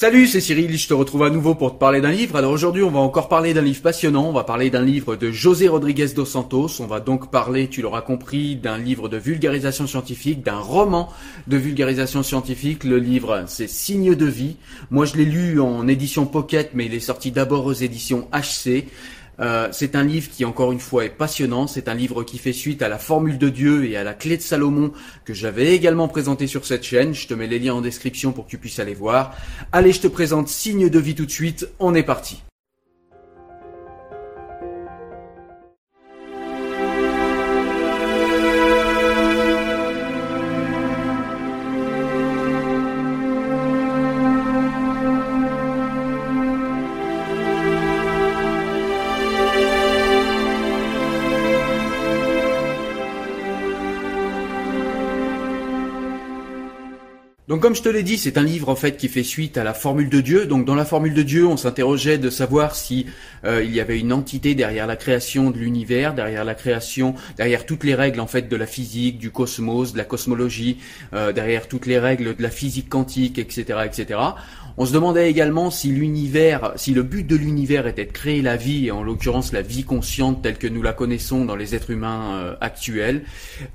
Salut, c'est Cyril, je te retrouve à nouveau pour te parler d'un livre. Alors aujourd'hui, on va encore parler d'un livre passionnant, on va parler d'un livre de José Rodriguez dos Santos, on va donc parler, tu l'auras compris, d'un livre de vulgarisation scientifique, d'un roman de vulgarisation scientifique. Le livre, c'est Signe de vie. Moi, je l'ai lu en édition pocket, mais il est sorti d'abord aux éditions HC. Euh, c'est un livre qui, encore une fois, est passionnant. C'est un livre qui fait suite à la Formule de Dieu et à la Clé de Salomon que j'avais également présenté sur cette chaîne. Je te mets les liens en description pour que tu puisses aller voir. Allez, je te présente Signe de vie tout de suite. On est parti. Donc comme je te l'ai dit, c'est un livre en fait qui fait suite à la formule de Dieu. Donc dans la formule de Dieu, on s'interrogeait de savoir si euh, il y avait une entité derrière la création de l'univers, derrière la création, derrière toutes les règles en fait de la physique, du cosmos, de la cosmologie, euh, derrière toutes les règles de la physique quantique, etc., etc. On se demandait également si l'univers, si le but de l'univers était de créer la vie, et en l'occurrence la vie consciente telle que nous la connaissons dans les êtres humains euh, actuels.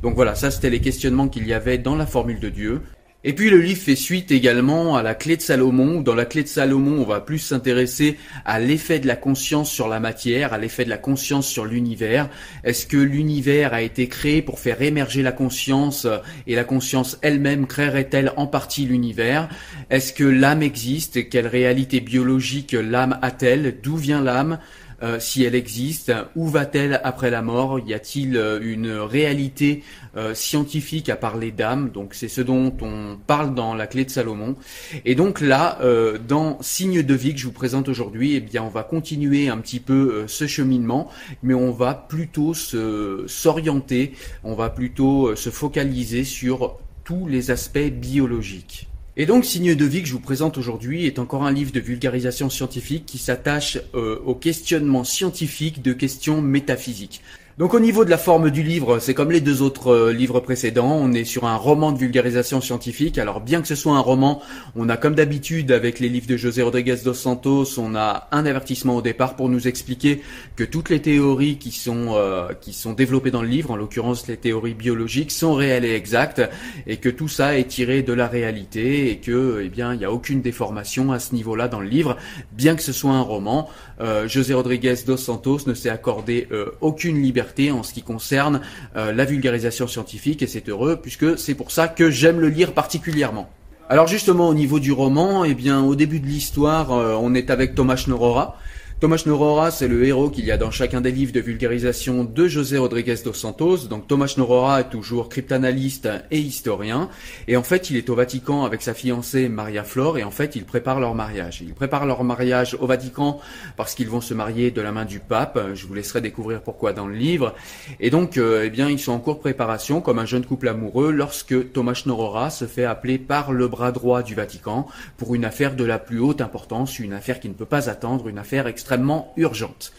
Donc voilà, ça c'était les questionnements qu'il y avait dans la formule de Dieu. Et puis le livre fait suite également à la clé de Salomon. Dans la clé de Salomon, on va plus s'intéresser à l'effet de la conscience sur la matière, à l'effet de la conscience sur l'univers. Est-ce que l'univers a été créé pour faire émerger la conscience et la conscience elle-même créerait-elle en partie l'univers? Est-ce que l'âme existe? Quelle réalité biologique l'âme a-t-elle? D'où vient l'âme? Euh, si elle existe, où va-t-elle après la mort? Y a-t-il euh, une réalité euh, scientifique à parler d'âme Donc c'est ce dont on parle dans la clé de Salomon. Et donc là, dans Signe de vie que je vous présente aujourd'hui, eh bien on va continuer un petit peu ce cheminement, mais on va plutôt s'orienter, on va plutôt se focaliser sur tous les aspects biologiques. Et donc, Signe de vie que je vous présente aujourd'hui est encore un livre de vulgarisation scientifique qui s'attache euh, au questionnement scientifique de questions métaphysiques. Donc au niveau de la forme du livre, c'est comme les deux autres euh, livres précédents, on est sur un roman de vulgarisation scientifique. Alors bien que ce soit un roman, on a comme d'habitude avec les livres de José Rodriguez dos Santos, on a un avertissement au départ pour nous expliquer que toutes les théories qui sont euh, qui sont développées dans le livre, en l'occurrence les théories biologiques, sont réelles et exactes et que tout ça est tiré de la réalité et que eh bien il n'y a aucune déformation à ce niveau-là dans le livre, bien que ce soit un roman. Euh, José Rodriguez dos Santos ne s'est accordé aucune liberté en ce qui concerne euh, la vulgarisation scientifique et c'est heureux puisque c'est pour ça que j'aime le lire particulièrement. Alors justement au niveau du roman, eh bien au début de l'histoire, euh, on est avec Thomas Schnorora. Thomas Norora, c'est le héros qu'il y a dans chacun des livres de vulgarisation de José Rodriguez dos Santos. Donc Thomas Norora est toujours cryptanalyste et historien. Et en fait, il est au Vatican avec sa fiancée Maria Flore et en fait, ils préparent leur mariage. Ils préparent leur mariage au Vatican parce qu'ils vont se marier de la main du pape. Je vous laisserai découvrir pourquoi dans le livre. Et donc, euh, eh bien, ils sont en cours de préparation comme un jeune couple amoureux lorsque Thomas Norora se fait appeler par le bras droit du Vatican pour une affaire de la plus haute importance, une affaire qui ne peut pas attendre, une affaire extrêmement urgente.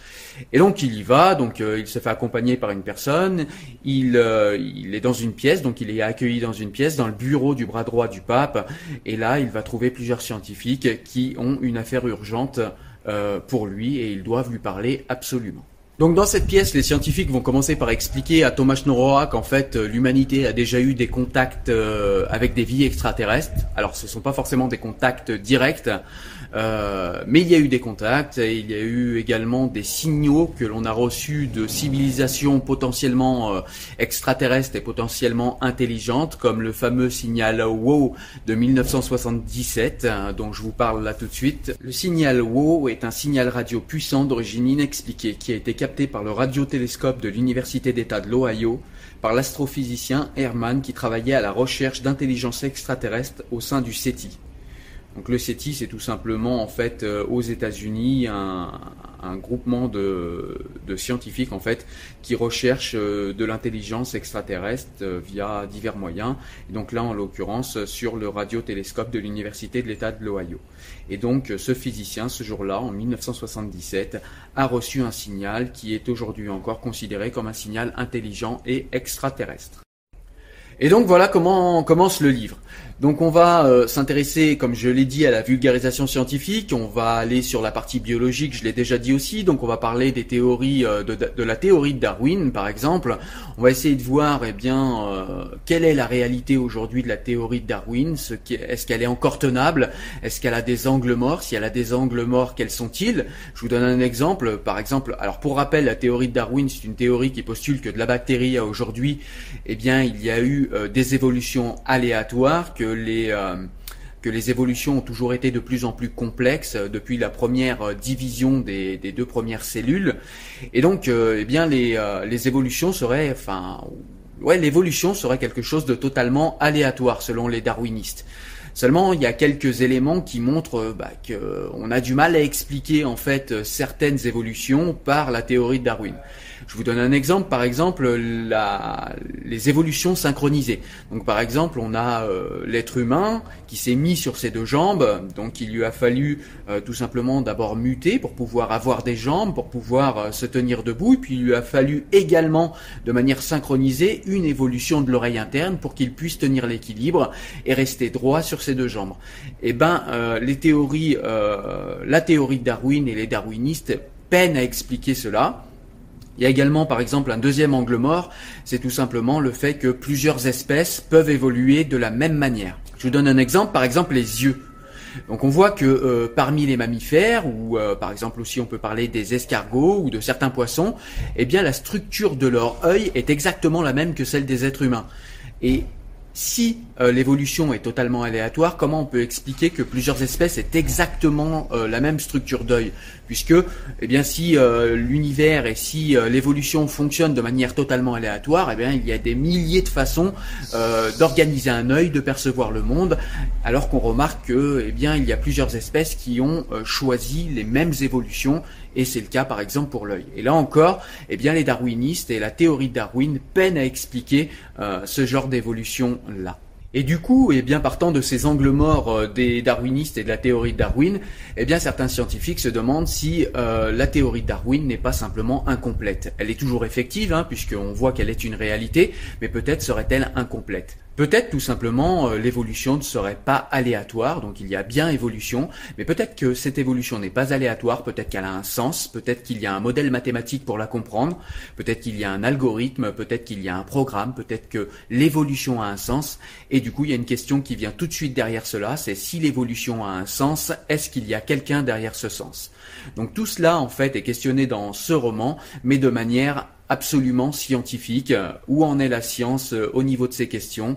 Et donc il y va, donc euh, il se fait accompagner par une personne, il, euh, il est dans une pièce, donc il est accueilli dans une pièce, dans le bureau du bras droit du pape, et là il va trouver plusieurs scientifiques qui ont une affaire urgente euh, pour lui et ils doivent lui parler absolument. Donc dans cette pièce, les scientifiques vont commencer par expliquer à Thomas Noroa qu'en fait l'humanité a déjà eu des contacts avec des vies extraterrestres. Alors ce ne sont pas forcément des contacts directs, euh, mais il y a eu des contacts, il y a eu également des signaux que l'on a reçus de civilisations potentiellement euh, extraterrestres et potentiellement intelligentes, comme le fameux signal WOW de 1977, hein, dont je vous parle là tout de suite. Le signal WOW est un signal radio puissant d'origine inexpliquée qui a été capté par le radiotélescope de l'Université d'État de l'Ohio par l'astrophysicien Herman qui travaillait à la recherche d'intelligence extraterrestre au sein du SETI. Donc le CETI, c'est tout simplement en fait euh, aux États-Unis un, groupement de, scientifiques en fait qui recherchent euh, de l'intelligence extraterrestre euh, via divers moyens. Et donc là, en l'occurrence, sur le radiotélescope de l'université de l'État de l'Ohio. Et donc ce physicien, ce jour-là, en 1977, a reçu un signal qui est aujourd'hui encore considéré comme un signal intelligent et extraterrestre. Et donc voilà comment commence le livre. Donc on va euh, s'intéresser, comme je l'ai dit, à la vulgarisation scientifique. On va aller sur la partie biologique, je l'ai déjà dit aussi. Donc on va parler des théories euh, de, la théorie de Darwin, par exemple. On va essayer de voir, eh bien, euh, quelle est la réalité aujourd'hui de la théorie de Darwin. Est-ce qu'elle est encore tenable? Est-ce qu'elle a des angles morts? Si elle a des angles morts, quels sont-ils? Je vous donne un exemple. Par exemple, alors pour rappel, la théorie de Darwin, c'est une théorie qui postule que de la bactérie à aujourd'hui, eh bien, il y a eu des évolutions aléatoires que les euh, que les évolutions ont toujours été de plus en plus complexes euh, depuis la première euh, division des, deux premières cellules. Et donc, eh bien, les, les évolutions seraient, enfin, ouais, l'évolution serait quelque chose de totalement aléatoire selon les darwinistes. Seulement, il y a quelques éléments qui montrent bah, qu'on a du mal à expliquer en fait certaines évolutions par la théorie de Darwin. Je vous donne un exemple, par exemple les évolutions synchronisées. Donc par exemple, on a euh, l'être humain qui s'est mis sur ses deux jambes, donc il lui a fallu euh, tout simplement d'abord muter pour pouvoir avoir des jambes, pour pouvoir euh, se tenir debout, et puis il lui a fallu également de manière synchronisée une évolution de l'oreille interne pour qu'il puisse tenir l'équilibre et rester droit sur ses deux jambes. Eh ben la théorie de Darwin et les darwinistes peinent à expliquer cela. Il y a également par exemple un deuxième angle mort, c'est tout simplement le fait que plusieurs espèces peuvent évoluer de la même manière. Je vous donne un exemple, par exemple les yeux. Donc on voit que euh, parmi les mammifères, ou euh, par exemple aussi on peut parler des escargots ou de certains poissons, eh bien la structure de leur œil est exactement la même que celle des êtres humains. Si euh, l'évolution est totalement aléatoire, comment on peut expliquer que plusieurs espèces aient exactement euh, la même structure d'œil? Puisque, eh bien, si euh, l'univers et si l'évolution fonctionne de manière totalement aléatoire, eh bien, il y a des milliers de façons d'organiser un œil, de percevoir le monde, alors qu'on remarque que, eh bien, il y a plusieurs espèces qui ont choisi les mêmes évolutions et c'est le cas par exemple pour l'œil. Et là encore, eh bien les darwinistes et la théorie de Darwin peinent à expliquer euh, ce genre d'évolution là. Et du coup, eh bien, partant de ces angles morts euh, des darwinistes et de la théorie de Darwin, eh bien, certains scientifiques se demandent si euh, la théorie de Darwin n'est pas simplement incomplète. Elle est toujours effective, hein, puisqu'on voit qu'elle est une réalité, mais peut-être serait-elle incomplète. Peut-être tout simplement euh, l'évolution ne serait pas aléatoire, donc il y a bien évolution, mais peut-être que cette évolution n'est pas aléatoire, peut-être qu'elle a un sens, peut-être qu'il y a un modèle mathématique pour la comprendre, peut-être qu'il y a un algorithme, peut-être qu'il y a un programme, peut-être que l'évolution a un sens, et du coup il y a une question qui vient tout de suite derrière cela, c'est si l'évolution a un sens, est-ce qu'il y a quelqu'un derrière ce sens? Donc tout cela en fait est questionné dans ce roman, mais de manière absolument scientifique Où en est la science au niveau de ces questions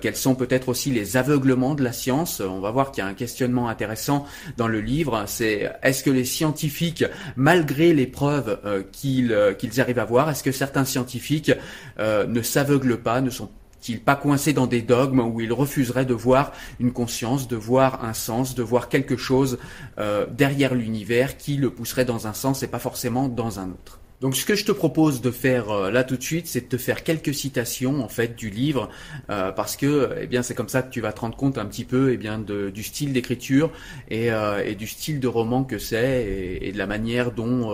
Quels sont peut-être aussi les aveuglements de la science On va voir qu'il y a un questionnement intéressant dans le livre. C'est est-ce que les scientifiques, malgré les preuves qu'ils arrivent à voir, est-ce que certains scientifiques ne s'aveuglent pas, ne sont ils pas coincés dans des dogmes où ils refuseraient de voir une conscience, de voir un sens, de voir quelque chose euh, derrière l'univers qui le pousserait dans un sens et pas forcément dans un autre? Donc ce que je te propose de faire euh, là tout de suite, c'est de te faire quelques citations en fait du livre, euh, parce que eh bien c'est comme ça que tu vas te rendre compte un petit peu eh bien de, du style d'écriture et, euh, et, du style de roman que c'est et, et, de la manière dont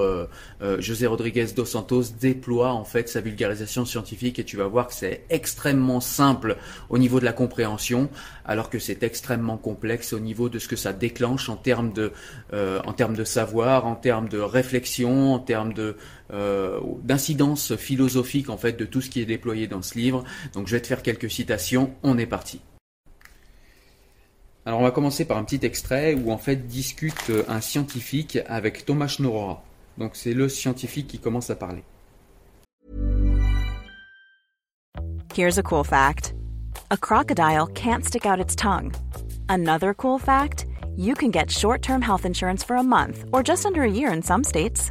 José Rodriguez dos Santos déploie en fait sa vulgarisation scientifique. Et tu vas voir que c'est extrêmement simple au niveau de la compréhension, alors que c'est extrêmement complexe au niveau de ce que ça déclenche en termes de en termes de savoir, en termes de réflexion, en termes de euh, d'incidence philosophique en fait de tout ce qui est déployé dans ce livre. Donc je vais te faire quelques citations. On est parti. Alors on va commencer par un petit extrait où en fait discute un scientifique avec Thomas Schnorora. Donc c'est le scientifique qui commence à parler. Here's a cool fact. A crocodile can't stick out its tongue. Another cool fact, you can get short-term health insurance for a month or just under a year in some states.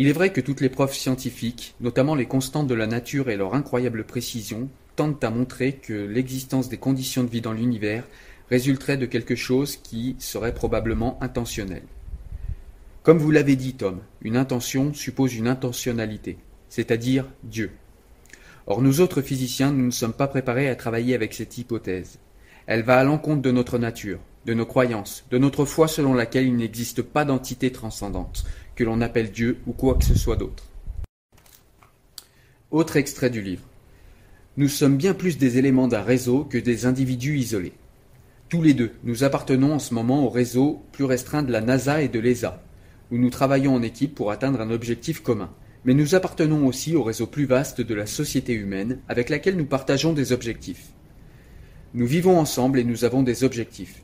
Il est vrai que toutes les preuves scientifiques, notamment les constantes de la nature et leur incroyable précision, tentent à montrer que l'existence des conditions de vie dans l'univers résulterait de quelque chose qui serait probablement intentionnel. Comme vous l'avez dit, Tom, une intention suppose une intentionnalité, c'est-à-dire Dieu. Or, nous autres physiciens, nous ne sommes pas préparés à travailler avec cette hypothèse. Elle va à l'encontre de notre nature, de nos croyances, de notre foi selon laquelle il n'existe pas d'entité transcendante, que l'on appelle Dieu ou quoi que ce soit d'autre. Autre extrait du livre. Nous sommes bien plus des éléments d'un réseau que des individus isolés. Tous les deux, nous appartenons en ce moment au réseau plus restreint de la NASA et de l'ESA, où nous travaillons en équipe pour atteindre un objectif commun. Mais nous appartenons aussi au réseau plus vaste de la société humaine, avec laquelle nous partageons des objectifs. Nous vivons ensemble et nous avons des objectifs.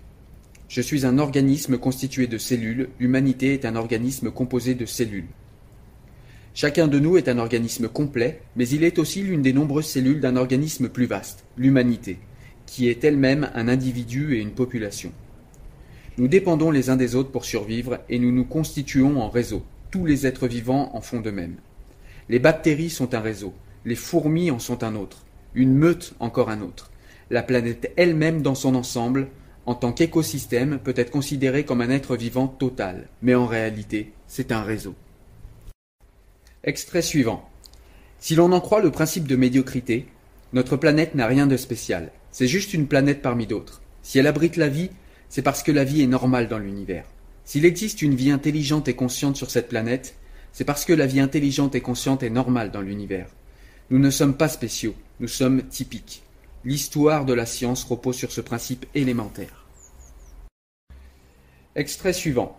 Je suis un organisme constitué de cellules, l'humanité est un organisme composé de cellules. Chacun de nous est un organisme complet, mais il est aussi l'une des nombreuses cellules d'un organisme plus vaste, l'humanité, qui est elle-même un individu et une population. Nous dépendons les uns des autres pour survivre et nous nous constituons en réseau. Tous les êtres vivants en font de même. Les bactéries sont un réseau, les fourmis en sont un autre, une meute encore un autre. La planète elle-même dans son ensemble en tant qu'écosystème, peut être considéré comme un être vivant total, mais en réalité, c'est un réseau. Extrait suivant. Si l'on en croit le principe de médiocrité, notre planète n'a rien de spécial. C'est juste une planète parmi d'autres. Si elle abrite la vie, c'est parce que la vie est normale dans l'univers. S'il existe une vie intelligente et consciente sur cette planète, c'est parce que la vie intelligente et consciente est normale dans l'univers. Nous ne sommes pas spéciaux, nous sommes typiques. L'histoire de la science repose sur ce principe élémentaire. Extrait suivant.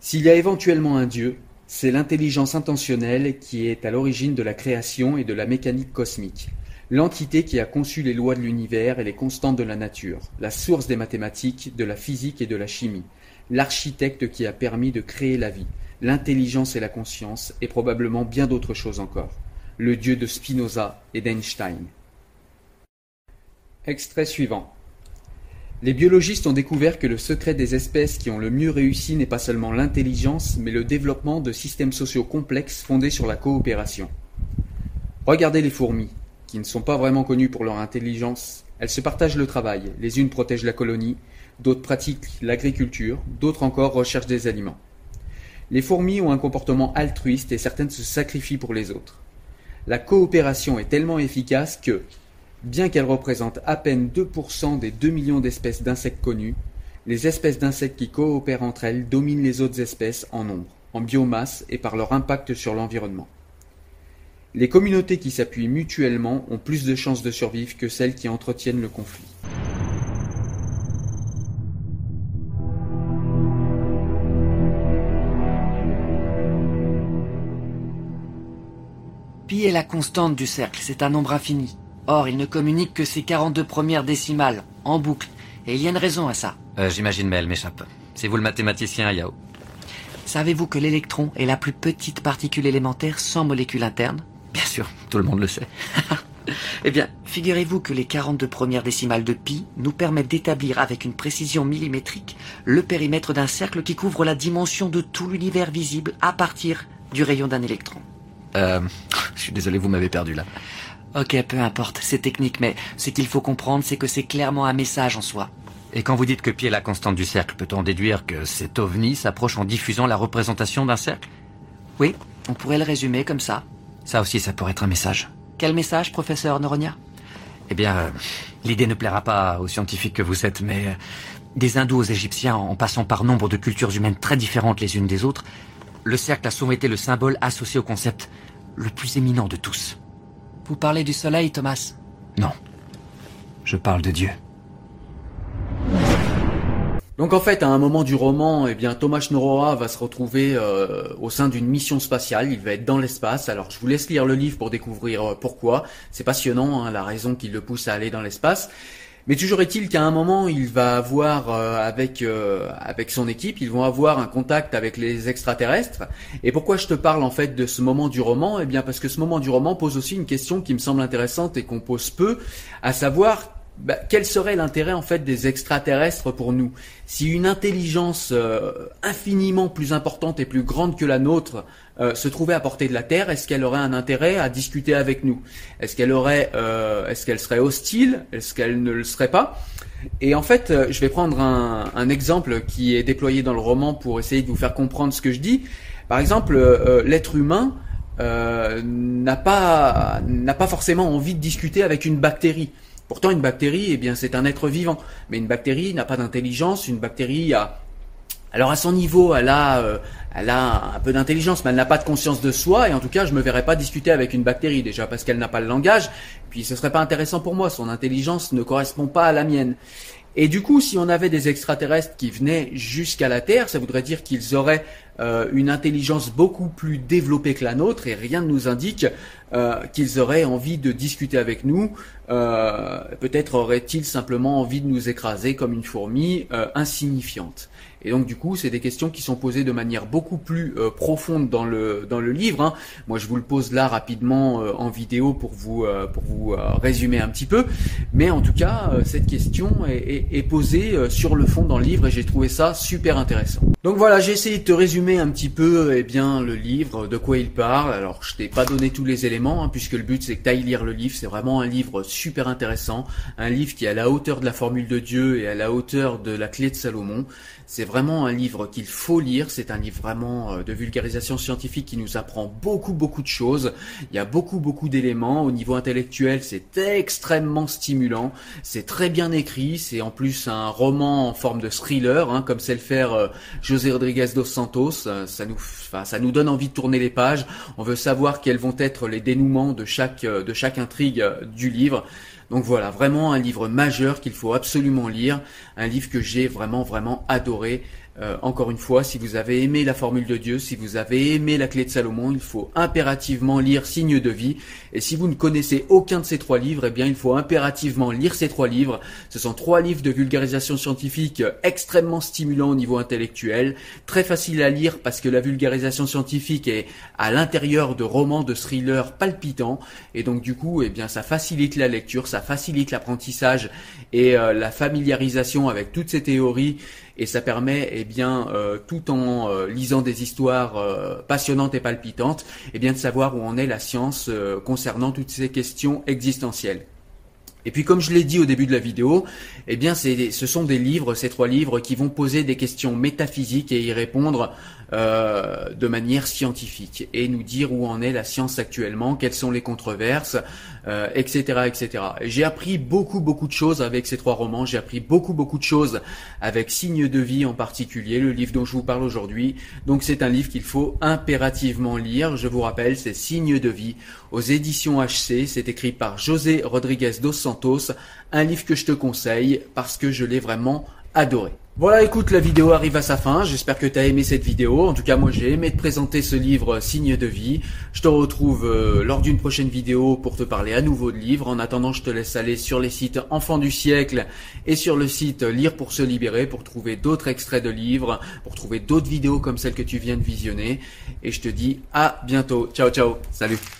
S'il y a éventuellement un Dieu, c'est l'intelligence intentionnelle qui est à l'origine de la création et de la mécanique cosmique, l'entité qui a conçu les lois de l'univers et les constantes de la nature, la source des mathématiques, de la physique et de la chimie, l'architecte qui a permis de créer la vie, l'intelligence et la conscience, et probablement bien d'autres choses encore, le Dieu de Spinoza et d'Einstein. Extrait suivant. Les biologistes ont découvert que le secret des espèces qui ont le mieux réussi n'est pas seulement l'intelligence, mais le développement de systèmes sociaux complexes fondés sur la coopération. Regardez les fourmis, qui ne sont pas vraiment connues pour leur intelligence. Elles se partagent le travail, les unes protègent la colonie, d'autres pratiquent l'agriculture, d'autres encore recherchent des aliments. Les fourmis ont un comportement altruiste et certaines se sacrifient pour les autres. La coopération est tellement efficace que, bien qu'elle représente à peine 2% des 2 millions d'espèces d'insectes connues, les espèces d'insectes qui coopèrent entre elles dominent les autres espèces en nombre, en biomasse et par leur impact sur l'environnement. Les communautés qui s'appuient mutuellement ont plus de chances de survivre que celles qui entretiennent le conflit. Pi est la constante du cercle, c'est un nombre infini. Or, il ne communique que ses 42 premières décimales, en boucle. Et il y a une raison à ça. Euh, J'imagine, mais elle m'échappe. C'est vous le mathématicien, Yao. Savez-vous que l'électron est la plus petite particule élémentaire sans molécule interne? Bien sûr, tout le monde le sait. eh bien, figurez-vous que les 42 premières décimales de pi nous permettent d'établir avec une précision millimétrique le périmètre d'un cercle qui couvre la dimension de tout l'univers visible à partir du rayon d'un électron. Euh, je suis désolé, vous m'avez perdu là. Ok, peu importe, c'est technique, mais ce qu'il faut comprendre, c'est que c'est clairement un message en soi. Et quand vous dites que pi est la constante du cercle, peut-on déduire que cet ovni s'approche en diffusant la représentation d'un cercle? Oui, on pourrait le résumer comme ça. Ça aussi, ça pourrait être un message. Quel message, professeur Noronia? Eh bien, euh, l'idée ne plaira pas aux scientifiques que vous êtes, mais euh, des hindous aux égyptiens, en passant par nombre de cultures humaines très différentes les unes des autres, le cercle a souvent été le symbole associé au concept le plus éminent de tous. Vous parlez du soleil, Thomas Non. Je parle de Dieu. Donc en fait, à un moment du roman, eh bien Thomas Noroa va se retrouver euh, au sein d'une mission spatiale. Il va être dans l'espace. Alors je vous laisse lire le livre pour découvrir euh, pourquoi. C'est passionnant, hein, la raison qui le pousse à aller dans l'espace. Mais toujours est-il qu'à un moment, il va avoir euh, avec avec son équipe, ils vont avoir un contact avec les extraterrestres. Et pourquoi je te parle en fait de ce moment du roman? Eh bien parce que ce moment du roman pose aussi une question qui me semble intéressante et qu'on pose peu, à savoir bah, quel serait l'intérêt en fait des extraterrestres pour nous Si une intelligence euh, infiniment plus importante et plus grande que la nôtre euh, se trouvait à portée de la Terre, est-ce qu'elle aurait un intérêt à discuter avec nous? Est-ce qu'elle aurait, euh, serait hostile? Est-ce qu'elle ne le serait pas? Et en fait, je vais prendre un, un, exemple qui est déployé dans le roman pour essayer de vous faire comprendre ce que je dis. Par exemple, l'être humain n'a pas n'a pas forcément envie de discuter avec une bactérie. Pourtant, une bactérie, eh bien, c'est un être vivant. Mais une bactérie n'a pas d'intelligence. Une bactérie a, alors à son niveau, elle a, euh, elle a un peu d'intelligence, mais elle n'a pas de conscience de soi. Et en tout cas, je me verrais pas discuter avec une bactérie déjà parce qu'elle n'a pas le langage. Puis ce serait pas intéressant pour moi. Son intelligence ne correspond pas à la mienne. Et du coup, si on avait des extraterrestres qui venaient jusqu'à la Terre, ça voudrait dire qu'ils auraient euh, une intelligence beaucoup plus développée que la nôtre, et rien ne nous indique euh, qu'ils auraient envie de discuter avec nous. Euh, peut-être auraient-ils simplement envie de nous écraser comme une fourmi insignifiante. Et donc du coup, c'est des questions qui sont posées de manière beaucoup plus euh, profonde dans le dans le livre. Hein. Moi, je vous le pose là rapidement euh, en vidéo pour vous euh, pour vous résumer un petit peu. Mais en tout cas, cette question est, est, posée sur le fond dans le livre et j'ai trouvé ça super intéressant. Donc voilà, j'ai essayé de te résumer un petit peu eh bien le livre, de quoi il parle. Alors, je t'ai pas donné tous les éléments hein, puisque le but c'est que tu ailles lire le livre. C'est vraiment un livre super intéressant, un livre qui est à la hauteur de la formule de Dieu et à la hauteur de la clé de Salomon. C'est vraiment un livre qu'il faut lire. C'est un livre vraiment euh, de vulgarisation scientifique qui nous apprend beaucoup, beaucoup de choses. Il y a beaucoup, beaucoup d'éléments. Au niveau intellectuel, c'est extrêmement stimulant. C'est très bien écrit. C'est en plus un roman en forme de thriller, hein, comme sait le faire euh, José Rodriguez dos Santos. Euh, ça nous, enfin, ça nous donne envie de tourner les pages. On veut savoir quels vont être les dénouements de chaque, de chaque intrigue du livre. Donc voilà, vraiment un livre majeur qu'il faut absolument lire, un livre que j'ai vraiment vraiment adoré. Euh, encore une fois, si vous avez aimé la formule de Dieu, si vous avez aimé la clé de Salomon, il faut impérativement lire Signe de vie. Et si vous ne connaissez aucun de ces trois livres, eh bien, il faut impérativement lire ces trois livres. Ce sont trois livres de vulgarisation scientifique extrêmement stimulants au niveau intellectuel, très faciles à lire parce que la vulgarisation scientifique est à l'intérieur de romans, de thrillers palpitants. Et donc, du coup, eh bien, ça facilite la lecture, ça facilite l'apprentissage et euh, la familiarisation avec toutes ces théories et ça permet, eh bien, euh, tout en euh, lisant des histoires euh, passionnantes et palpitantes, eh bien, de savoir où en est la science concernant toutes ces questions existentielles. Et puis comme je l'ai dit au début de la vidéo, eh bien ce sont des livres, ces trois livres, qui vont poser des questions métaphysiques et y répondre euh, de manière scientifique et nous dire où en est la science actuellement, quelles sont les controverses, etc., euh, etc. J'ai appris beaucoup beaucoup de choses avec ces trois romans. J'ai appris beaucoup beaucoup de choses avec Signe de vie en particulier, le livre dont je vous parle aujourd'hui. Donc c'est un livre qu'il faut impérativement lire. Je vous rappelle, c'est Signe de vie aux éditions HC. C'est écrit par José Rodriguez dos Santos. Un livre que je te conseille parce que je l'ai vraiment adoré. Voilà, écoute, la vidéo arrive à sa fin. J'espère que tu as aimé cette vidéo. En tout cas, moi, j'ai aimé te présenter ce livre Signe de vie. Je te retrouve euh, lors d'une prochaine vidéo pour te parler à nouveau de livres. En attendant, je te laisse aller sur les sites Enfants du siècle et sur le site Lire pour se libérer pour trouver d'autres extraits de livres, pour trouver d'autres vidéos comme celle que tu viens de visionner. Et je te dis à bientôt. Ciao, ciao. Salut.